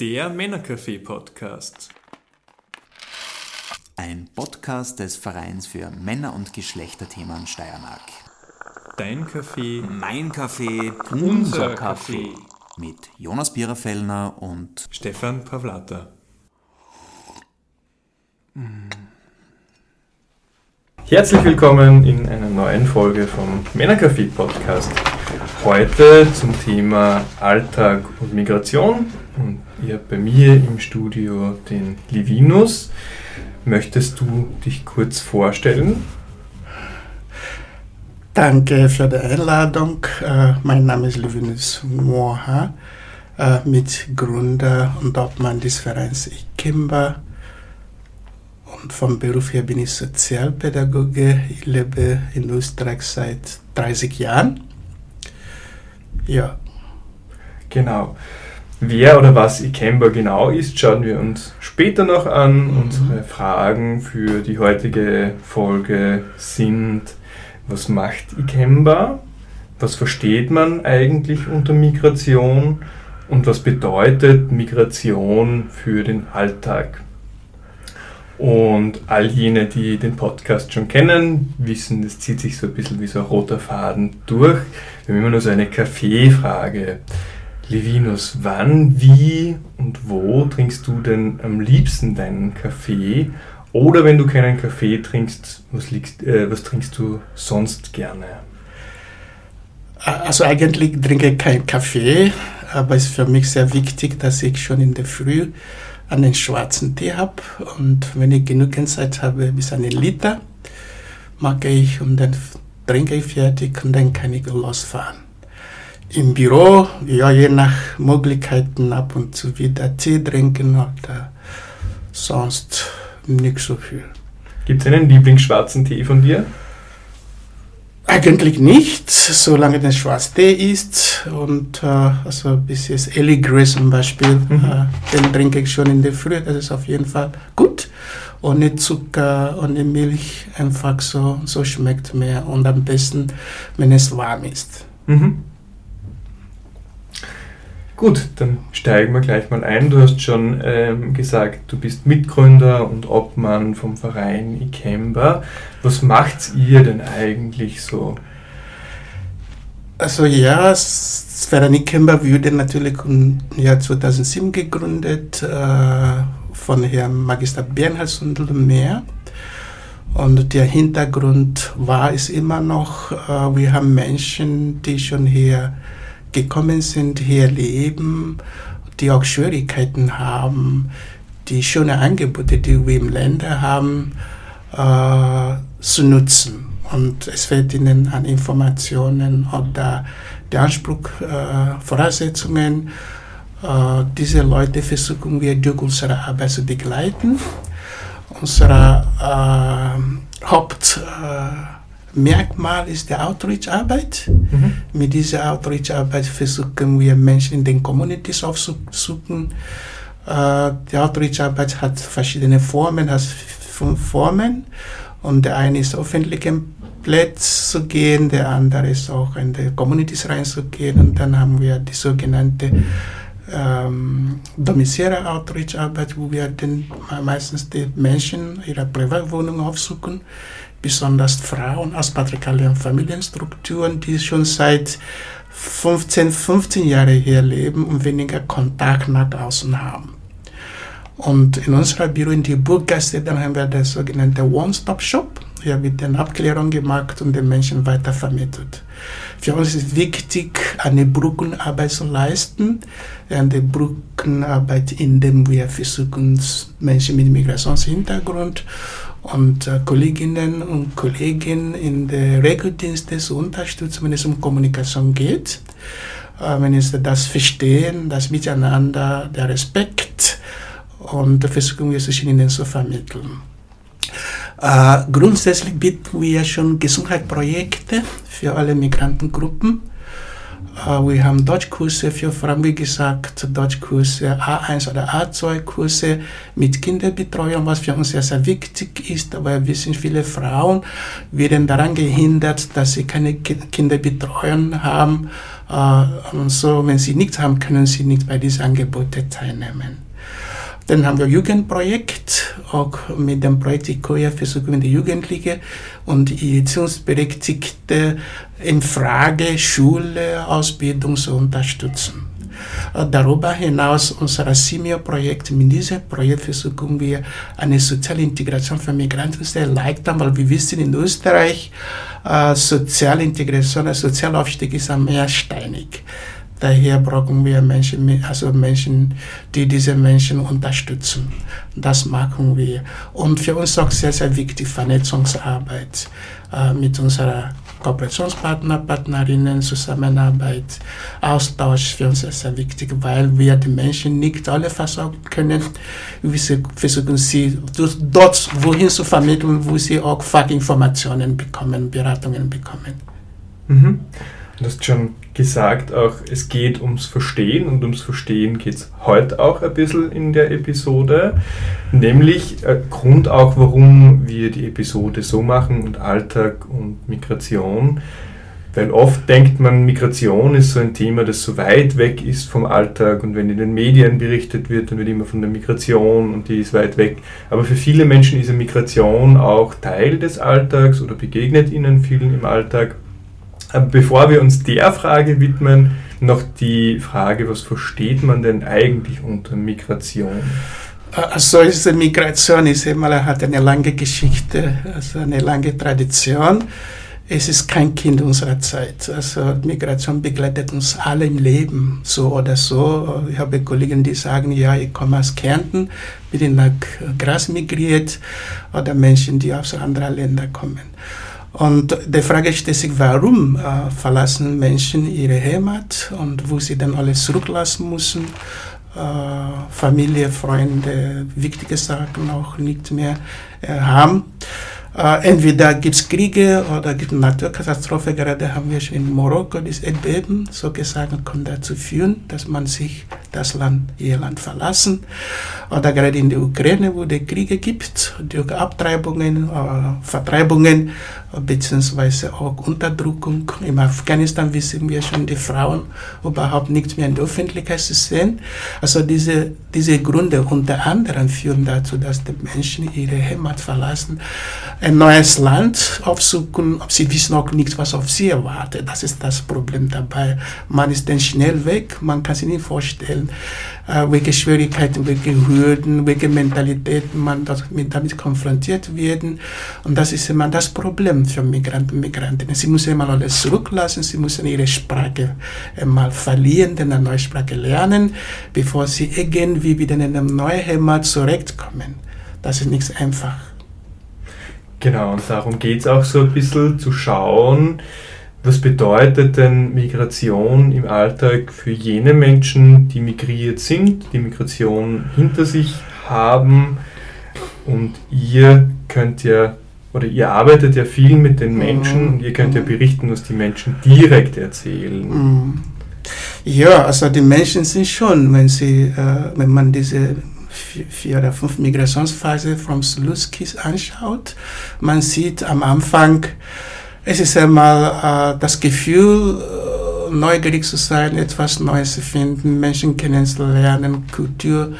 Der Männercafé-Podcast. Ein Podcast des Vereins für Männer- und Geschlechterthemen Steiermark. Dein Kaffee. Mein Kaffee, Unser Kaffee. Mit Jonas Biererfellner und Stefan Pavlata. Herzlich willkommen in einer neuen Folge vom Männercafé Podcast. Heute zum Thema Alltag und Migration. Und ihr habt bei mir im Studio den Livinus. Möchtest du dich kurz vorstellen? Danke für die Einladung. Äh, mein Name ist Livinus Moha, äh, Mitgründer und Obmann des Vereins Ikemba. Und vom Beruf her bin ich Sozialpädagoge. Ich lebe in Österreich seit 30 Jahren. Ja. Genau. Wer oder was Ikemba genau ist, schauen wir uns später noch an. Unsere Fragen für die heutige Folge sind, was macht Ikemba? Was versteht man eigentlich unter Migration? Und was bedeutet Migration für den Alltag? Und all jene, die den Podcast schon kennen, wissen, das zieht sich so ein bisschen wie so ein roter Faden durch. Wir haben immer nur so eine Kaffeefrage. Levinus, wann, wie und wo trinkst du denn am liebsten deinen Kaffee? Oder wenn du keinen Kaffee trinkst, was, liegst, äh, was trinkst du sonst gerne? Also eigentlich trinke ich keinen Kaffee, aber es ist für mich sehr wichtig, dass ich schon in der Früh einen schwarzen Tee habe. Und wenn ich genügend Zeit habe, bis einen Liter, mache ich und dann trinke ich fertig und dann kann ich losfahren. Im Büro, ja, je nach Möglichkeiten ab und zu wieder Tee trinken oder sonst nicht so viel. Gibt es einen Lieblingsschwarzen Tee von dir? Eigentlich nicht, solange der Schwarztee ist und äh, also bis jetzt Ellie Grace zum Beispiel, Mhm. äh, den trinke ich schon in der Früh, das ist auf jeden Fall gut. Ohne Zucker, ohne Milch, einfach so, so schmeckt mehr und am besten, wenn es warm ist. Mhm. Gut, dann steigen wir gleich mal ein. Du hast schon ähm, gesagt, du bist Mitgründer und Obmann vom Verein Ikemba. Was macht ihr denn eigentlich so? Also ja, Sfera Nikemba wurde natürlich im Jahr 2007 gegründet äh, von Herrn Magister Bernhard Sundelmeer. Und der Hintergrund war es immer noch, äh, wir haben Menschen, die schon hier gekommen sind, hier leben, die auch Schwierigkeiten haben, die schöne Angebote, die wir im Länder haben, äh, zu nutzen. Und es fehlt ihnen an Informationen oder der Anspruch, äh, Voraussetzungen. Äh, diese Leute versuchen wir durch unsere Arbeit zu begleiten. Unser äh, Hauptmerkmal ist die Outreach-Arbeit. Mhm. Mit dieser Outreach-Arbeit versuchen wir Menschen in den Communities aufzusuchen. Äh, die Outreach-Arbeit hat verschiedene Formen, hat fünf Formen. Und der eine ist öffentlichen Plätze zu gehen, der andere ist auch in die Communities reinzugehen. Und dann haben wir die sogenannte ähm, domiziliäre Outreach-Arbeit, wo wir den, meistens die Menschen ihre Privatwohnung aufsuchen, besonders Frauen aus patriarchalen Familienstrukturen, die schon seit 15, 15 Jahren hier leben und weniger Kontakt nach außen haben. Und in unserer Büro in die Burggasse, dann haben wir das sogenannte One-Stop-Shop. Hier wird dann Abklärung gemacht und den Menschen weitervermittelt. Für uns ist wichtig, eine Brückenarbeit zu leisten. Eine Brückenarbeit, indem wir versuchen, Menschen mit Migrationshintergrund und äh, Kolleginnen und Kollegen in der Regeldienste zu unterstützen, wenn es um Kommunikation geht. Äh, wenn es das Verstehen, das Miteinander, der Respekt und versuchen wir zwischen ihnen zu vermitteln. Äh, grundsätzlich bieten wir schon Gesundheitsprojekte für alle Migrantengruppen. Äh, wir haben Deutschkurse für Frauen, wie gesagt, Deutschkurse A1 oder A2-Kurse mit Kinderbetreuung, was für uns sehr, sehr wichtig ist. Aber wir wissen, viele Frauen werden daran gehindert, dass sie keine Ki- Kinderbetreuung haben Äh, und so, wenn sie nichts haben, können sie nicht bei diesen Angeboten teilnehmen. Dann haben wir Jugendprojekt, auch mit dem Projekt ICOIA versuchen wir die Jugendlichen und Erziehungsberechtigte in Frage Schule, Ausbildung zu unterstützen. Äh, darüber hinaus unser Senior-Projekt, mit diesem Projekt versuchen wir eine soziale Integration für Migranten zu erleichtern, weil wir wissen in Österreich, äh, soziale Integration, Sozialaufstieg ist mehrsteinig. Daher brauchen wir Menschen, also Menschen, die diese Menschen unterstützen. Das machen wir. Und für uns auch sehr, sehr wichtig Vernetzungsarbeit äh, mit unserer Kooperationspartner, Partnerinnen, Zusammenarbeit, Austausch für uns ist sehr wichtig, weil wir die Menschen nicht alle versorgen können. Wir versuchen sie dort wohin zu vermitteln, wo sie auch Fachinformationen bekommen, Beratungen bekommen. Mhm. Du hast schon gesagt, auch es geht ums Verstehen und ums Verstehen geht es heute auch ein bisschen in der Episode. Nämlich äh, Grund auch, warum wir die Episode so machen und Alltag und Migration. Weil oft denkt man, Migration ist so ein Thema, das so weit weg ist vom Alltag und wenn in den Medien berichtet wird, dann wird immer von der Migration und die ist weit weg. Aber für viele Menschen ist Migration auch Teil des Alltags oder begegnet ihnen vielen im Alltag. Aber bevor wir uns der Frage widmen, noch die Frage, was versteht man denn eigentlich unter Migration? Also diese Migration ist immer, hat eine lange Geschichte, also eine lange Tradition. Es ist kein Kind unserer Zeit. Also Migration begleitet uns alle im Leben, so oder so. Ich habe Kollegen, die sagen, ja, ich komme aus Kärnten, bin nach Gras migriert, oder Menschen, die aus anderen Ländern kommen. Und die Frage stellt sich, warum äh, verlassen Menschen ihre Heimat und wo sie dann alles zurücklassen müssen. Äh, Familie, Freunde, wichtige Sachen auch nicht mehr äh, haben. Äh, entweder gibt es Kriege oder gibt Naturkatastrophe. Gerade haben wir schon in Marokko das Erdbeben. Solche Sachen können dazu führen, dass man sich das Land, ihr Land verlassen. Oder gerade in der Ukraine, wo es Kriege gibt, durch Abtreibungen, äh, Vertreibungen, beziehungsweise auch Unterdrückung. In Afghanistan wissen wir schon, die Frauen überhaupt nicht mehr in der Öffentlichkeit zu sehen. Also diese, diese Gründe unter anderem führen dazu, dass die Menschen ihre Heimat verlassen, ein neues Land aufsuchen, sie wissen auch nicht, was auf sie erwartet. Das ist das Problem dabei. Man ist dann schnell weg, man kann sich nicht vorstellen, äh, welche Schwierigkeiten, welche Hürden, welche Mentalitäten man damit konfrontiert werden. Und das ist immer das Problem für Migranten und Migrantinnen. Sie müssen immer alles zurücklassen, sie müssen ihre Sprache mal verlieren, eine neue Sprache lernen, bevor sie irgendwie wieder in eine neue Heimat zurechtkommen. Das ist nicht einfach. Genau, und darum geht es auch so ein bisschen zu schauen, was bedeutet denn Migration im Alltag für jene Menschen, die migriert sind, die Migration hinter sich haben? Und ihr könnt ja, oder ihr arbeitet ja viel mit den Menschen mhm. und ihr könnt ja mhm. berichten, was die Menschen direkt erzählen. Mhm. Ja, also die Menschen sind schon, wenn, sie, äh, wenn man diese vier oder fünf Migrationsphase vom Sluskis anschaut, man sieht am Anfang, es ist einmal äh, das Gefühl, äh, neugierig zu sein, etwas Neues zu finden, Menschen kennenzulernen, Kultur,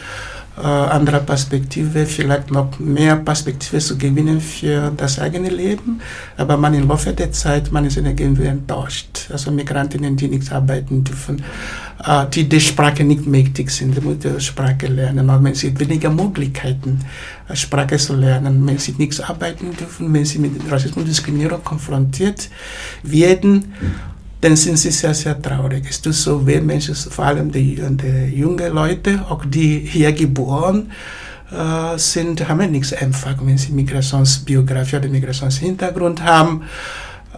äh, andere Perspektive, vielleicht noch mehr Perspektive zu gewinnen für das eigene Leben. Aber man im Laufe der Zeit, man ist irgendwie enttäuscht. Also Migrantinnen, die nicht arbeiten dürfen, äh, die die Sprache nicht mächtig sind, die Muttersprache lernen. Und wenn sie weniger Möglichkeiten, äh, Sprache zu lernen, wenn sie nichts arbeiten dürfen, wenn sie mit Rassismus und Diskriminierung konfrontiert werden, dann sind sie sehr, sehr traurig. Es tut so weh, Menschen, vor allem die, die jungen Leute, auch die hier geboren äh, sind, haben nichts einfach, wenn sie Migrationsbiografie oder Migrationshintergrund haben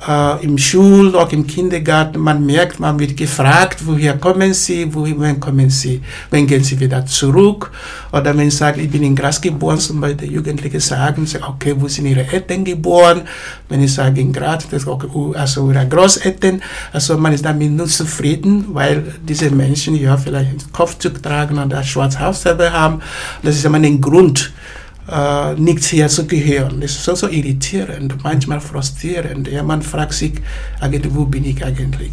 äh, im Schul, auch im Kindergarten, man merkt, man wird gefragt, woher kommen Sie, wohin kommen Sie, wann gehen Sie wieder zurück? Oder wenn Sie sagen, ich bin in Gras geboren, zum Beispiel die Jugendlichen sagen, okay, wo sind Ihre Eltern geboren? Wenn ich sage in Graz, das okay, also Ihre Großeltern, also man ist damit nur zufrieden, weil diese Menschen ja vielleicht Kopfzug tragen oder schwarze Hautfarbe haben. Das ist immer ein Grund, äh, hier zu gehören. Das ist so, so irritierend, manchmal frustrierend. Ja, man fragt sich, eigentlich, wo bin ich eigentlich?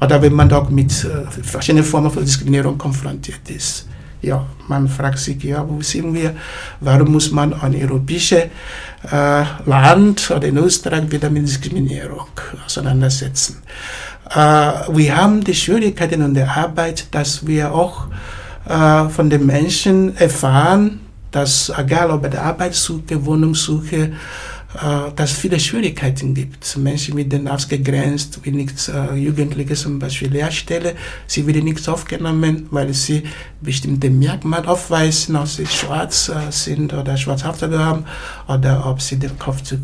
Oder wenn man auch mit äh, verschiedenen Formen von Diskriminierung konfrontiert ist. Ja, man fragt sich, ja, wo sind wir? Warum muss man ein europäisches äh, Land oder in Österreich wieder mit Diskriminierung auseinandersetzen? Äh, wir haben die Schwierigkeiten in der Arbeit, dass wir auch äh, von den Menschen erfahren, dass egal ob bei der Arbeitssuche, Wohnungssuche, äh, dass viele Schwierigkeiten gibt. Menschen werden ausgegrenzt, wie nicht äh, Jugendliche zum Beispiel Lehrstelle, sie werden nicht aufgenommen, weil sie bestimmte Merkmale aufweisen, ob sie schwarz äh, sind oder Schwarzhaftete haben oder ob sie den Kopfzug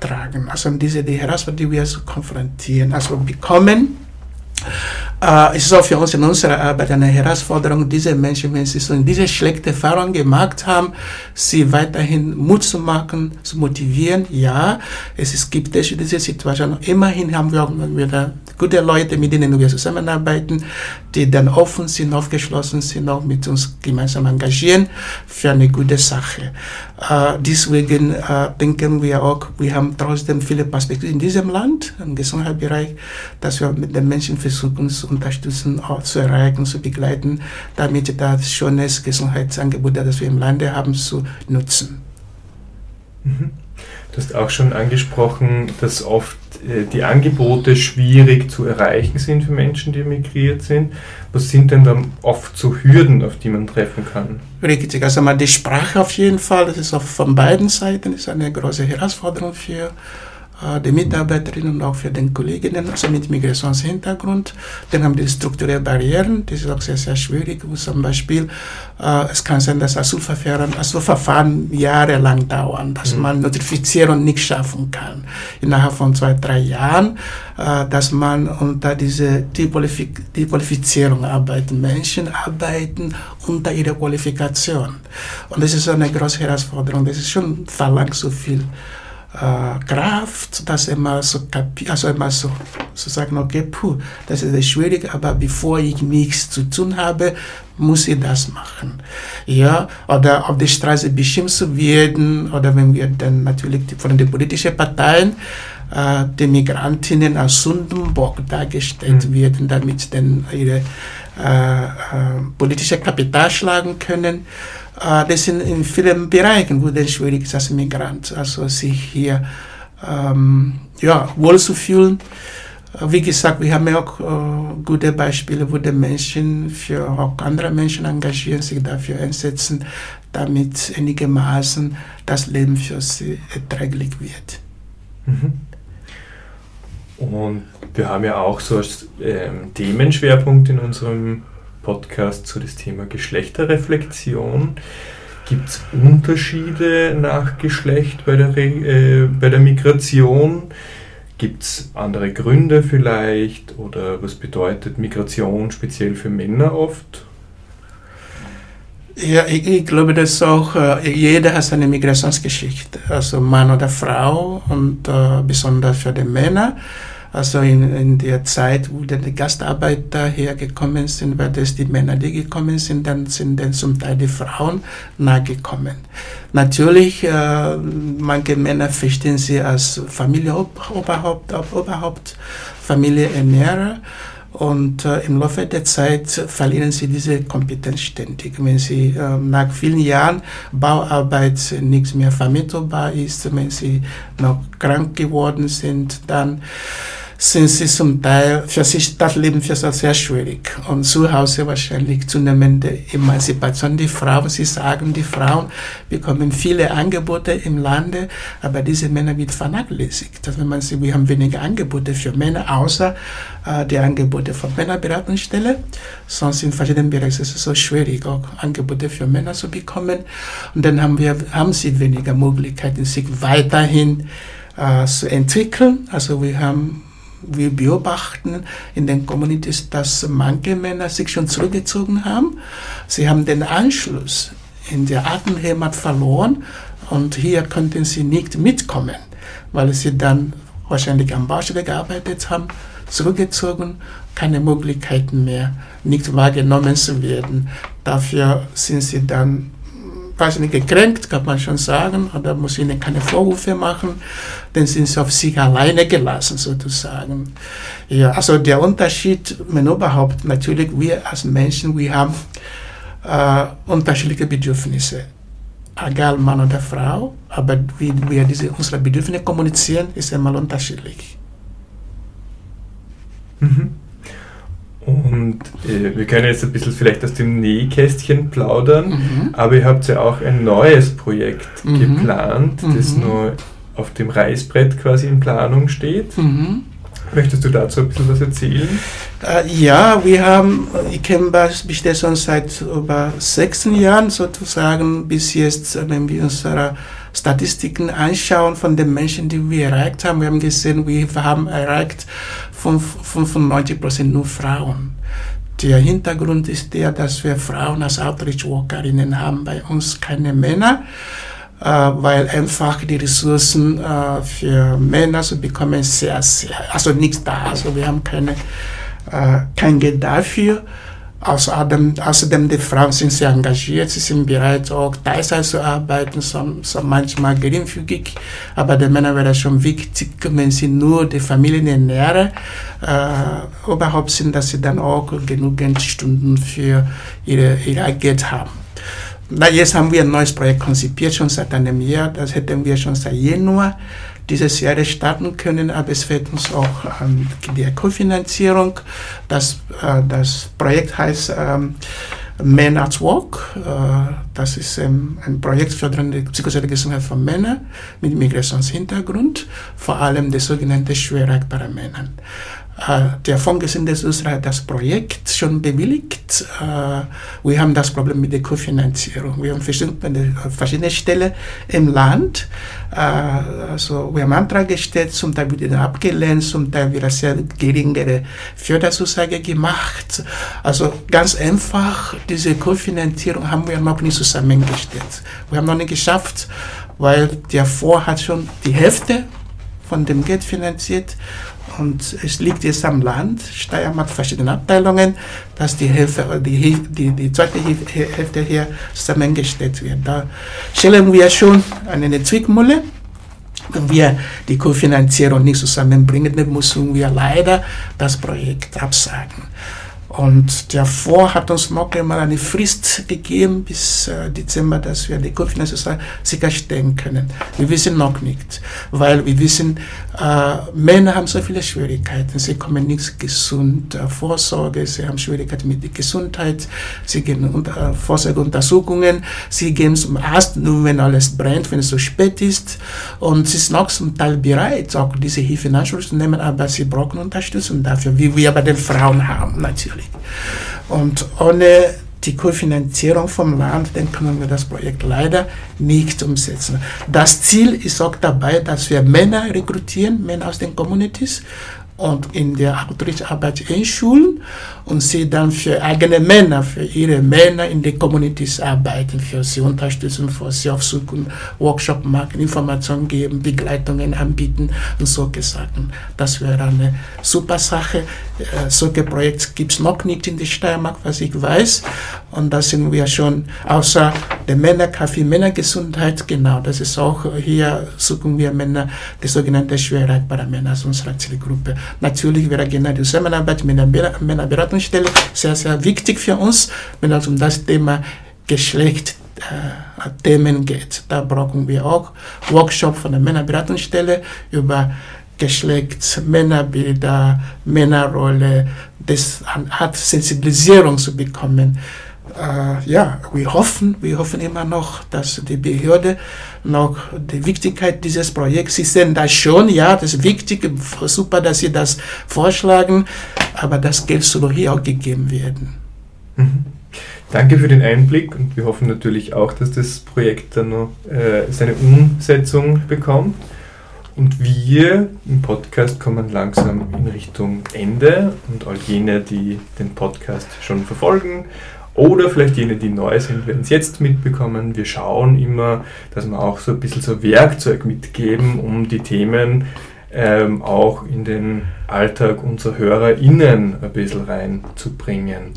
tragen. Also diese die Herausforderung, die wir so konfrontieren, also bekommen äh, es ist auch für uns in unserer Arbeit eine Herausforderung, diese Menschen, wenn sie so diese schlechte Erfahrung gemacht haben, sie weiterhin Mut zu machen, zu motivieren. Ja, es gibt es diese Situation. Immerhin haben wir auch wieder gute Leute, mit denen wir zusammenarbeiten, die dann offen sind, aufgeschlossen sind, auch mit uns gemeinsam engagieren für eine gute Sache. Äh, deswegen äh, denken wir auch, wir haben trotzdem viele Perspektiven in diesem Land, im Gesundheitsbereich, dass wir mit den Menschen versuchen zu unterstützen, auch zu erreichen, zu begleiten, damit das schönes Gesundheitsangebot, das wir im Lande haben, zu nutzen. Mhm. Du hast auch schon angesprochen, dass oft äh, die Angebote schwierig zu erreichen sind für Menschen, die migriert sind. Was sind denn dann oft so Hürden, auf die man treffen kann? Richtig, also mal die Sprache auf jeden Fall, das ist auch von beiden Seiten ist eine große Herausforderung für die Mitarbeiterinnen und auch für den Kolleginnen, also mit Migrationshintergrund. Dann haben die strukturelle Barrieren, das ist auch sehr, sehr schwierig. Zum Beispiel, äh, es kann sein, dass Asylverfahren, Asylverfahren jahrelang dauern, dass mhm. man Notifizierung nicht schaffen kann. Innerhalb von zwei, drei Jahren, äh, dass man unter diese die Qualifizierung arbeiten. Menschen arbeiten unter ihrer Qualifikation. Und das ist eine große Herausforderung. Das ist schon verlangt so viel äh, Kraft, dass er mal so, also immer so, so sagen, okay, puh, das ist schwierig, aber bevor ich nichts zu tun habe, muss ich das machen. Ja, oder auf der Straße bestimmt zu werden, oder wenn wir dann natürlich von den politischen Parteien äh, die Migrantinnen als Sündenbock dargestellt mhm. werden, damit dann ihre äh, äh, politische Kapital schlagen können. Äh, das sind in vielen Bereichen, wo es schwierig ist als Migrant, also sich hier ähm, ja, wohlzufühlen. Äh, wie gesagt, wir haben ja auch äh, gute Beispiele, wo die Menschen für auch andere Menschen engagieren, sich dafür einsetzen, damit einigermaßen das Leben für sie erträglich wird. Mhm. Und wir haben ja auch so als ähm, Themenschwerpunkt in unserem Podcast zu das Thema Geschlechterreflexion. Gibt es Unterschiede nach Geschlecht bei der, äh, bei der Migration? Gibt es andere Gründe vielleicht? Oder was bedeutet Migration speziell für Männer oft? Ja, ich, ich, glaube, dass auch äh, jeder hat seine Migrationsgeschichte, also Mann oder Frau und äh, besonders für die Männer. Also in, in der Zeit, wo die Gastarbeiter hergekommen sind, weil das die Männer, die gekommen sind, dann sind dann zum Teil die Frauen nachgekommen. Natürlich, äh, manche Männer verstehen sie als Familienoberhaupt, Oberhaupt, Familienernährer. Und äh, im Laufe der Zeit verlieren sie diese Kompetenz ständig. Wenn sie äh, nach vielen Jahren Bauarbeit nichts mehr vermittelbar ist, wenn sie noch krank geworden sind, dann sind sie zum Teil für sich das Leben für sie sehr schwierig. Und zu Hause wahrscheinlich zunehmende Emanzipation. Die Frauen, sie sagen, die Frauen bekommen viele Angebote im Lande, aber diese Männer wird vernachlässigt. Also wenn man sieht, wir haben weniger Angebote für Männer, außer äh, die Angebote von Männerberatungsstelle. Sonst in verschiedenen Bereichen ist es so schwierig, auch Angebote für Männer zu bekommen. Und dann haben wir, haben sie weniger Möglichkeiten, sich weiterhin äh, zu entwickeln. Also wir haben wir beobachten in den Communities, dass manche Männer sich schon zurückgezogen haben. Sie haben den Anschluss in der Atemheimat verloren und hier könnten sie nicht mitkommen, weil sie dann wahrscheinlich am Baustelle gearbeitet haben, zurückgezogen, keine Möglichkeiten mehr, nicht wahrgenommen zu werden. Dafür sind sie dann weiß nicht, gekränkt, kann man schon sagen, oder muss ihnen keine Vorwürfe machen, dann sind sie auf sich alleine gelassen, sozusagen. Ja, also der Unterschied, wenn überhaupt, natürlich, wir als Menschen, wir haben äh, unterschiedliche Bedürfnisse. Egal Mann oder Frau, aber wie wir diese, unsere Bedürfnisse kommunizieren, ist immer unterschiedlich. Mhm. Und äh, wir können jetzt ein bisschen vielleicht aus dem Nähkästchen plaudern, mhm. aber ihr habt ja auch ein neues Projekt mhm. geplant, das mhm. nur auf dem Reißbrett quasi in Planung steht. Mhm. Möchtest du dazu ein bisschen was erzählen? Äh, ja, wir haben, ich kenne besteht schon seit über 16 Jahren sozusagen bis jetzt, wenn wir unsere Statistiken anschauen von den Menschen, die wir erreicht haben. Wir haben gesehen, wir haben erreicht 95 Prozent nur Frauen. Der Hintergrund ist der, dass wir Frauen als Outreach-Workerinnen haben, bei uns keine Männer, äh, weil einfach die Ressourcen äh, für Männer zu bekommen sehr, sehr, also nichts da. Also wir haben keine, äh, kein Geld dafür. Außerdem, außerdem die Frauen sind sehr engagiert, sie sind bereit, auch Teilzeit zu arbeiten, so, so manchmal geringfügig. Aber die Männer wäre schon wichtig, wenn sie nur die Familien ernähren, äh, überhaupt sind, dass sie dann auch genügend Stunden für ihre, ihr Geld haben. Na, jetzt haben wir ein neues Projekt konzipiert, schon seit einem Jahr. Das hätten wir schon seit Januar dieses Jahr starten können, aber es fehlt uns auch an der Kofinanzierung. Das, äh, das Projekt heißt ähm, Men at Work. Äh, das ist ähm, ein Projekt für die psychosoziale Gesundheit von Männern mit Migrationshintergrund, vor allem die sogenannten schwer Männer. Äh, der Fonds Gesundes Österreich das Projekt schon bewilligt. Äh, wir haben das Problem mit der Kofinanzierung. Wir haben verschiedene, verschiedene Stellen im Land. Äh, also wir haben Antrag gestellt, zum Teil wird abgelehnt, zum Teil wird sehr geringere Förderzusage gemacht. Also ganz einfach, diese Kofinanzierung haben wir noch nicht zusammengestellt. Wir haben noch nicht geschafft, weil der Fonds hat schon die Hälfte von dem Geld finanziert und es liegt jetzt am Land, Steiermark verschiedene Abteilungen, dass die Hilfe, die, die, die zweite Hälfte hier zusammengestellt wird. Da stellen wir schon eine Zwickmühle. Wenn wir die Kofinanzierung nicht zusammenbringen, dann müssen wir leider das Projekt absagen. Und der Fonds hat uns noch einmal eine Frist gegeben bis äh, Dezember, dass wir die Kofinanzierung sicherstellen können. Wir wissen noch nicht, weil wir wissen, äh, Männer haben so viele Schwierigkeiten. Sie kommen nicht gesund äh, Vorsorge, sie haben Schwierigkeiten mit der Gesundheit, sie gehen unter äh, Vorsorgeuntersuchungen, sie gehen zum Arzt, nur wenn alles brennt, wenn es so spät ist. Und sie sind auch zum Teil bereit, auch diese Hilfe in Anspruch zu nehmen, aber sie brauchen Unterstützung dafür, wie wir bei den Frauen haben, natürlich. Und ohne die Kofinanzierung vom Land, dann können wir das Projekt leider nicht umsetzen. Das Ziel ist auch dabei, dass wir Männer rekrutieren, Männer aus den Communities und in der Outreach-Arbeit in Schulen und sie dann für eigene Männer, für ihre Männer in den Communities arbeiten, für sie unterstützen, für sie aufsuchen, Workshop machen, Informationen geben, Begleitungen anbieten und solche Sachen. Das wäre eine super Sache. Äh, solche Projekte gibt es noch nicht in der Steiermark, was ich weiß. Und da sind wir schon, außer der Männerkaffee, Männergesundheit, genau, das ist auch, hier suchen wir Männer, die sogenannte schwer erreichbare Männer aus unserer Zielgruppe. Natürlich wäre genau die Zusammenarbeit mit der Männerberatungsstelle sehr, sehr wichtig für uns, wenn es um das Thema Geschlecht äh, Themen geht. Da brauchen wir auch Workshop von der Männerberatungsstelle über Geschlecht, Männerbilder, Männerrolle, das Art Sensibilisierung zu bekommen äh, ja, wir hoffen, wir hoffen immer noch, dass die Behörde noch die Wichtigkeit dieses Projekts, sie sehen das schon, ja, das ist wichtig, super, dass sie das vorschlagen, aber das Geld soll hier auch gegeben werden. Mhm. Danke für den Einblick und wir hoffen natürlich auch, dass das Projekt dann noch äh, seine Umsetzung bekommt. Und wir im Podcast kommen langsam in Richtung Ende und all jene, die den Podcast schon verfolgen oder vielleicht jene, die neu sind, werden es jetzt mitbekommen. Wir schauen immer, dass wir auch so ein bisschen so Werkzeug mitgeben, um die Themen ähm, auch in den Alltag unserer HörerInnen ein bisschen reinzubringen.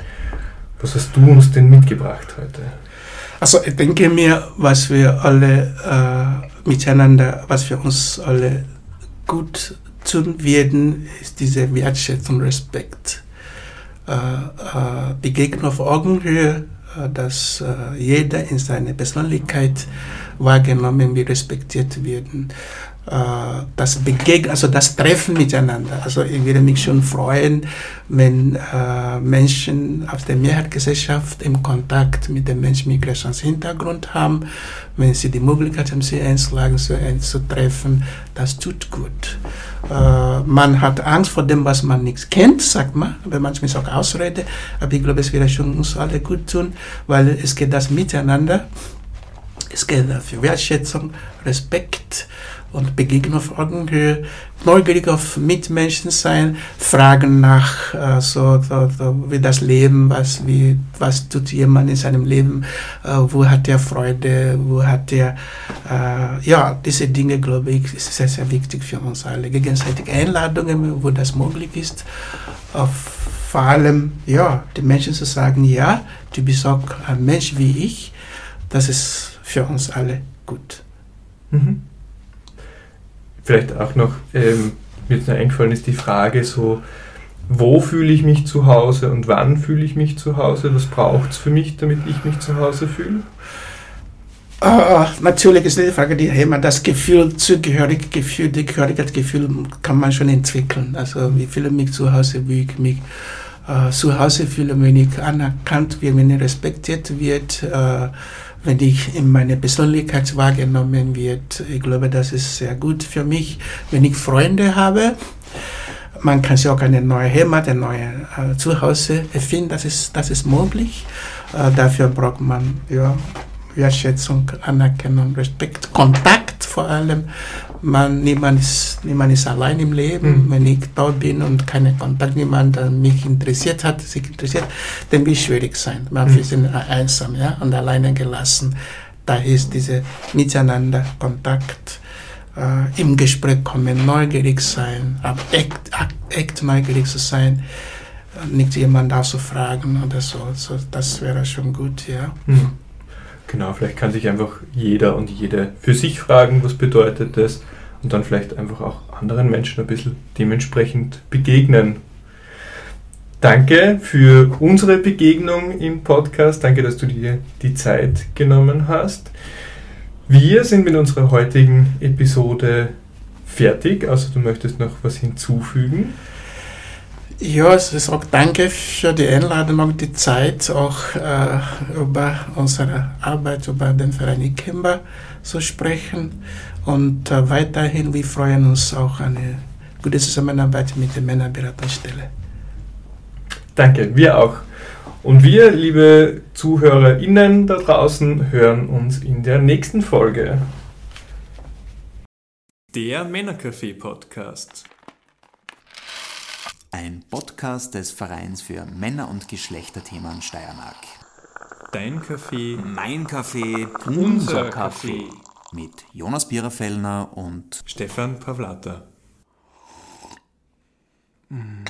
Was hast du uns denn mitgebracht heute? Also ich denke mir, was wir alle äh, miteinander, was wir uns alle gut tun werden, ist diese Wertschätzung, Respekt. Äh, äh, Begegnung auf Augenhöhe, äh, dass äh, jeder in seiner Persönlichkeit wahrgenommen wird, respektiert werden. Äh, das Begegnen, also das Treffen miteinander. Also ich würde mich schon freuen, wenn äh, Menschen aus der Mehrheitsgesellschaft im Kontakt mit dem Menschen mit Migrationshintergrund haben, wenn sie die Möglichkeit haben, sie einzuschlagen, sie einzutreffen, das tut gut. Äh, man hat Angst vor dem, was man nicht kennt, sagt man, aber manchmal ist auch Ausrede, aber ich glaube, es würde schon uns alle gut tun, weil es geht das Miteinander, es geht für Wertschätzung, Respekt, und Begegnung auf Augenhöhe, neugierig auf Mitmenschen sein, fragen nach äh, so, so, so, wie das Leben, was, wie, was tut jemand in seinem Leben, äh, wo hat er Freude, wo hat er, äh, ja, diese Dinge, glaube ich, ist sehr, sehr wichtig für uns alle. Gegenseitige Einladungen, wo das möglich ist, vor allem, ja, die Menschen zu sagen, ja, du bist auch ein Mensch wie ich, das ist für uns alle gut. Mhm. Vielleicht auch noch, ähm, mir jetzt noch eingefallen ist die Frage so, wo fühle ich mich zu Hause und wann fühle ich mich zu Hause? Was braucht es für mich, damit ich mich zu Hause fühle? Uh, natürlich ist die Frage, die immer das Gefühl, Zugehöriggefühl, die Gehörigkeitsgefühl kann man schon entwickeln. Also wie fühle mich zu Hause, wie ich mich uh, zu Hause fühle, wenn ich anerkannt wird, wenn ich respektiert wird. Uh, wenn ich in meine Persönlichkeit wahrgenommen wird. Ich glaube, das ist sehr gut für mich, wenn ich Freunde habe. Man kann sich auch eine neue Heimat, ein neues äh, Zuhause erfinden, das ist, das ist möglich. Äh, dafür braucht man ja, Wertschätzung, Anerkennung, Respekt, Kontakt vor allem. Man, niemand, ist, niemand ist allein im Leben. Mhm. Wenn ich dort bin und keinen Kontakt, niemand der mich interessiert hat, sich interessiert, dann wird es schwierig sein. Man mhm. ist einsam ja, und alleine gelassen. Da ist diese Miteinander, Kontakt, äh, im Gespräch kommen, neugierig sein, aber echt, echt neugierig zu sein nicht jemand auszufragen oder so. so. Das wäre schon gut, ja. Mhm. Genau, vielleicht kann sich einfach jeder und jede für sich fragen, was bedeutet das und dann vielleicht einfach auch anderen Menschen ein bisschen dementsprechend begegnen. Danke für unsere Begegnung im Podcast. Danke, dass du dir die Zeit genommen hast. Wir sind mit unserer heutigen Episode fertig, also du möchtest noch was hinzufügen. Ja, es ist auch danke für die Einladung und die Zeit, auch äh, über unsere Arbeit, über den Verein Ikemba zu sprechen. Und äh, weiterhin, wir freuen uns auch an eine gute Zusammenarbeit mit der Männerberatungsstelle. Danke, wir auch. Und wir, liebe ZuhörerInnen da draußen, hören uns in der nächsten Folge. Der Männercafé-Podcast. Ein Podcast des Vereins für Männer- und Geschlechterthemen Steiermark. Dein Kaffee, mein Kaffee, unser Kaffee. Mit Jonas Biererfellner und Stefan Pavlata. Mm.